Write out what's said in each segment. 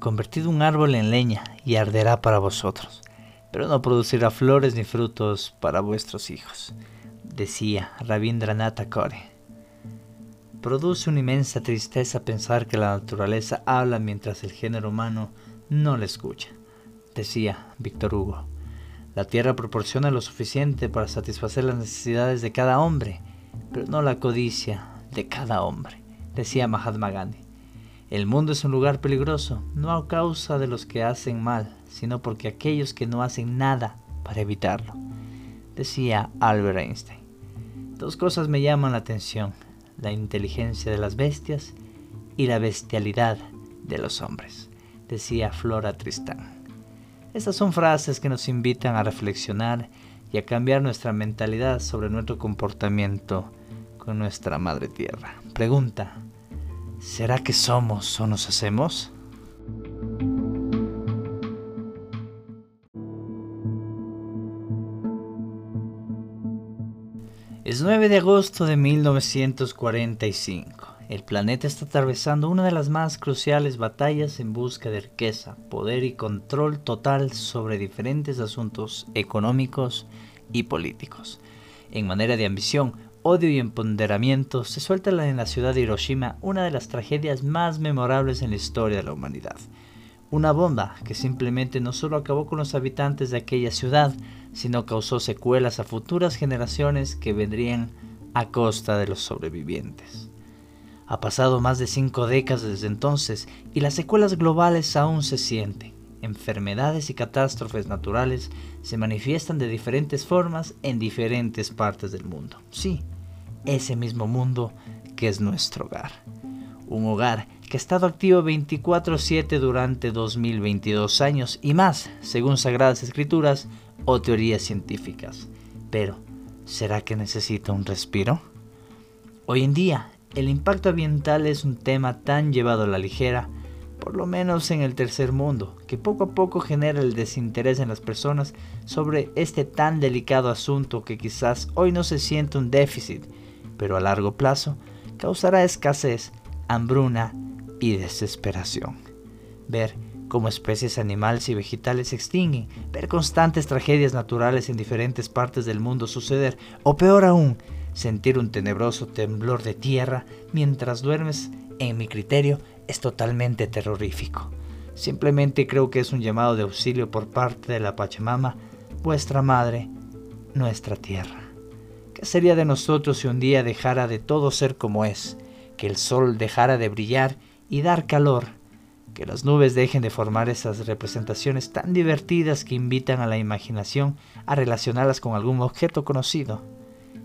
convertid un árbol en leña y arderá para vosotros, pero no producirá flores ni frutos para vuestros hijos, decía Rabindranath Tagore. Produce una inmensa tristeza pensar que la naturaleza habla mientras el género humano no la escucha, decía Víctor Hugo. La tierra proporciona lo suficiente para satisfacer las necesidades de cada hombre, pero no la codicia de cada hombre, decía Mahatma Gandhi. El mundo es un lugar peligroso, no a causa de los que hacen mal, sino porque aquellos que no hacen nada para evitarlo, decía Albert Einstein. Dos cosas me llaman la atención la inteligencia de las bestias y la bestialidad de los hombres, decía Flora Tristán. Estas son frases que nos invitan a reflexionar y a cambiar nuestra mentalidad sobre nuestro comportamiento con nuestra madre tierra. Pregunta, ¿será que somos o nos hacemos? Es 9 de agosto de 1945. El planeta está atravesando una de las más cruciales batallas en busca de riqueza, poder y control total sobre diferentes asuntos económicos y políticos. En manera de ambición, odio y empoderamiento, se suelta en la ciudad de Hiroshima una de las tragedias más memorables en la historia de la humanidad. Una bomba que simplemente no solo acabó con los habitantes de aquella ciudad, sino causó secuelas a futuras generaciones que vendrían a costa de los sobrevivientes. Ha pasado más de cinco décadas desde entonces y las secuelas globales aún se sienten. Enfermedades y catástrofes naturales se manifiestan de diferentes formas en diferentes partes del mundo. Sí, ese mismo mundo que es nuestro hogar. Un hogar que ha estado activo 24/7 durante 2022 años y más, según Sagradas Escrituras, o teorías científicas. Pero, ¿será que necesita un respiro? Hoy en día, el impacto ambiental es un tema tan llevado a la ligera, por lo menos en el tercer mundo, que poco a poco genera el desinterés en las personas sobre este tan delicado asunto que quizás hoy no se siente un déficit, pero a largo plazo causará escasez, hambruna y desesperación. Ver como especies animales y vegetales se extinguen, ver constantes tragedias naturales en diferentes partes del mundo suceder, o peor aún, sentir un tenebroso temblor de tierra mientras duermes, en mi criterio, es totalmente terrorífico. Simplemente creo que es un llamado de auxilio por parte de la Pachamama, vuestra madre, nuestra tierra. ¿Qué sería de nosotros si un día dejara de todo ser como es, que el sol dejara de brillar y dar calor? que las nubes dejen de formar esas representaciones tan divertidas que invitan a la imaginación a relacionarlas con algún objeto conocido,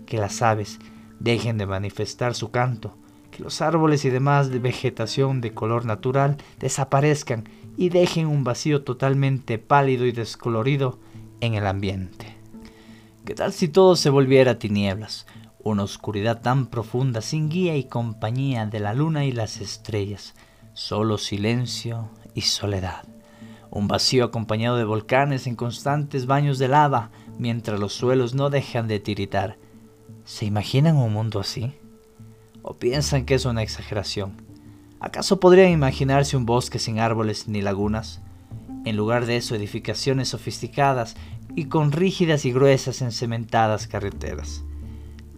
que las aves dejen de manifestar su canto, los árboles y demás de vegetación de color natural desaparezcan y dejen un vacío totalmente pálido y descolorido en el ambiente. ¿Qué tal si todo se volviera tinieblas? Una oscuridad tan profunda sin guía y compañía de la luna y las estrellas, solo silencio y soledad. Un vacío acompañado de volcanes en constantes baños de lava mientras los suelos no dejan de tiritar. ¿Se imaginan un mundo así? ¿O piensan que es una exageración? ¿Acaso podrían imaginarse un bosque sin árboles ni lagunas? En lugar de eso, edificaciones sofisticadas y con rígidas y gruesas encementadas carreteras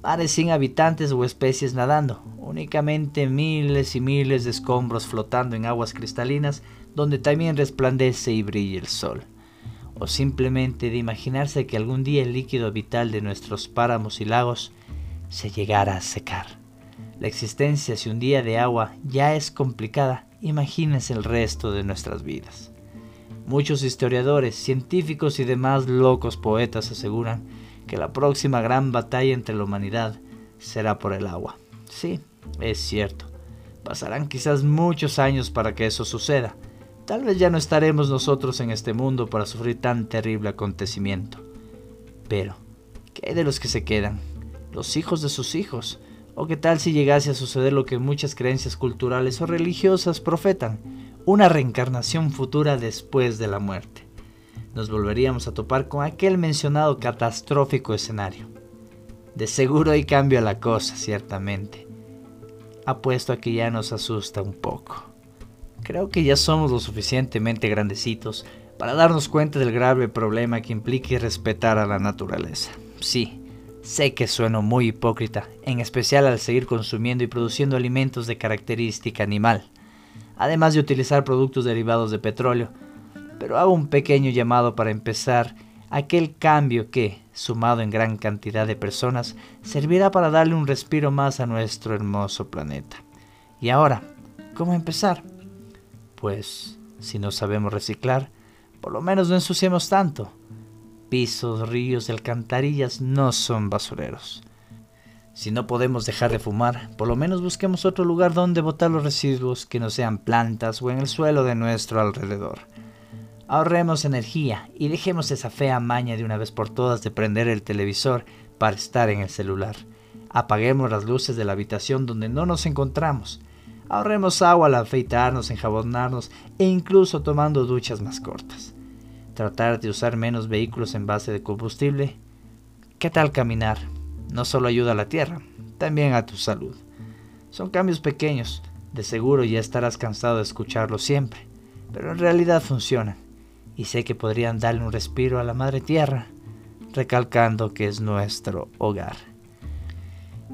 mares sin habitantes o especies nadando, únicamente miles y miles de escombros flotando en aguas cristalinas donde también resplandece y brilla el sol. O simplemente de imaginarse que algún día el líquido vital de nuestros páramos y lagos se llegara a secar. La existencia si un día de agua ya es complicada, imagínense el resto de nuestras vidas. Muchos historiadores, científicos y demás locos poetas aseguran que la próxima gran batalla entre la humanidad será por el agua. Sí, es cierto. Pasarán quizás muchos años para que eso suceda. Tal vez ya no estaremos nosotros en este mundo para sufrir tan terrible acontecimiento. Pero, ¿qué hay de los que se quedan? ¿Los hijos de sus hijos? ¿O qué tal si llegase a suceder lo que muchas creencias culturales o religiosas profetan? Una reencarnación futura después de la muerte nos volveríamos a topar con aquel mencionado catastrófico escenario. De seguro hay cambio a la cosa, ciertamente. Apuesto a que ya nos asusta un poco. creo que ya somos lo suficientemente grandecitos para darnos cuenta del grave problema que implica respetar a la naturaleza. Sí, sé que sueno muy hipócrita, en especial al seguir consumiendo y produciendo alimentos de característica animal, además de utilizar productos derivados de petróleo, pero hago un pequeño llamado para empezar aquel cambio que, sumado en gran cantidad de personas, servirá para darle un respiro más a nuestro hermoso planeta. Y ahora, ¿cómo empezar? Pues, si no sabemos reciclar, por lo menos no ensuciemos tanto. Pisos, ríos y alcantarillas no son basureros. Si no podemos dejar de fumar, por lo menos busquemos otro lugar donde botar los residuos que no sean plantas o en el suelo de nuestro alrededor. Ahorremos energía y dejemos esa fea maña de una vez por todas de prender el televisor para estar en el celular. Apaguemos las luces de la habitación donde no nos encontramos. Ahorremos agua al afeitarnos, enjabonarnos e incluso tomando duchas más cortas. Tratar de usar menos vehículos en base de combustible. ¿Qué tal caminar? No solo ayuda a la tierra, también a tu salud. Son cambios pequeños, de seguro ya estarás cansado de escucharlo siempre, pero en realidad funcionan y sé que podrían darle un respiro a la madre tierra, recalcando que es nuestro hogar.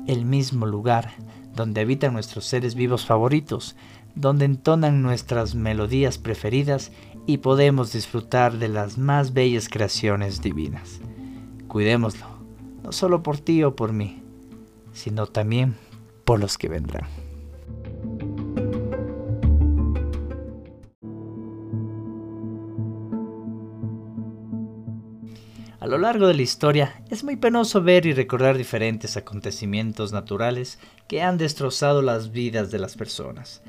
El mismo lugar donde habitan nuestros seres vivos favoritos, donde entonan nuestras melodías preferidas y podemos disfrutar de las más bellas creaciones divinas. Cuidémoslo, no solo por ti o por mí, sino también por los que vendrán. A lo largo de la historia es muy penoso ver y recordar diferentes acontecimientos naturales que han destrozado las vidas de las personas.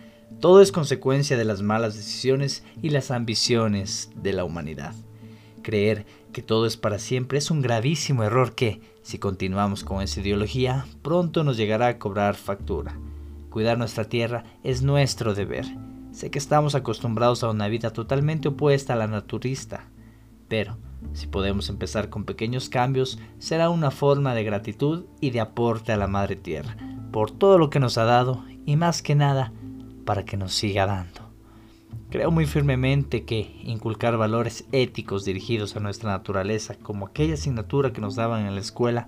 Todo es consecuencia de las malas decisiones y las ambiciones de la humanidad. Creer que todo es para siempre es un gravísimo error que, si continuamos con esa ideología, pronto nos llegará a cobrar factura. Cuidar nuestra tierra es nuestro deber. Sé que estamos acostumbrados a una vida totalmente opuesta a la naturista, pero si podemos empezar con pequeños cambios, será una forma de gratitud y de aporte a la Madre Tierra por todo lo que nos ha dado y más que nada para que nos siga dando. Creo muy firmemente que inculcar valores éticos dirigidos a nuestra naturaleza, como aquella asignatura que nos daban en la escuela,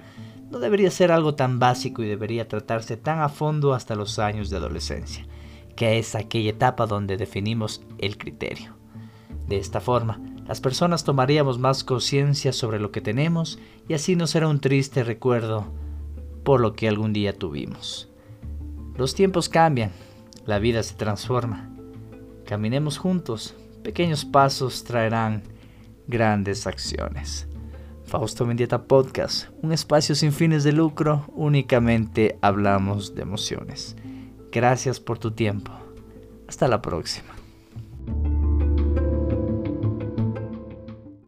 no debería ser algo tan básico y debería tratarse tan a fondo hasta los años de adolescencia, que es aquella etapa donde definimos el criterio. De esta forma, las personas tomaríamos más conciencia sobre lo que tenemos y así no será un triste recuerdo por lo que algún día tuvimos. Los tiempos cambian, la vida se transforma. Caminemos juntos, pequeños pasos traerán grandes acciones. Fausto Mendieta Podcast, un espacio sin fines de lucro, únicamente hablamos de emociones. Gracias por tu tiempo. Hasta la próxima.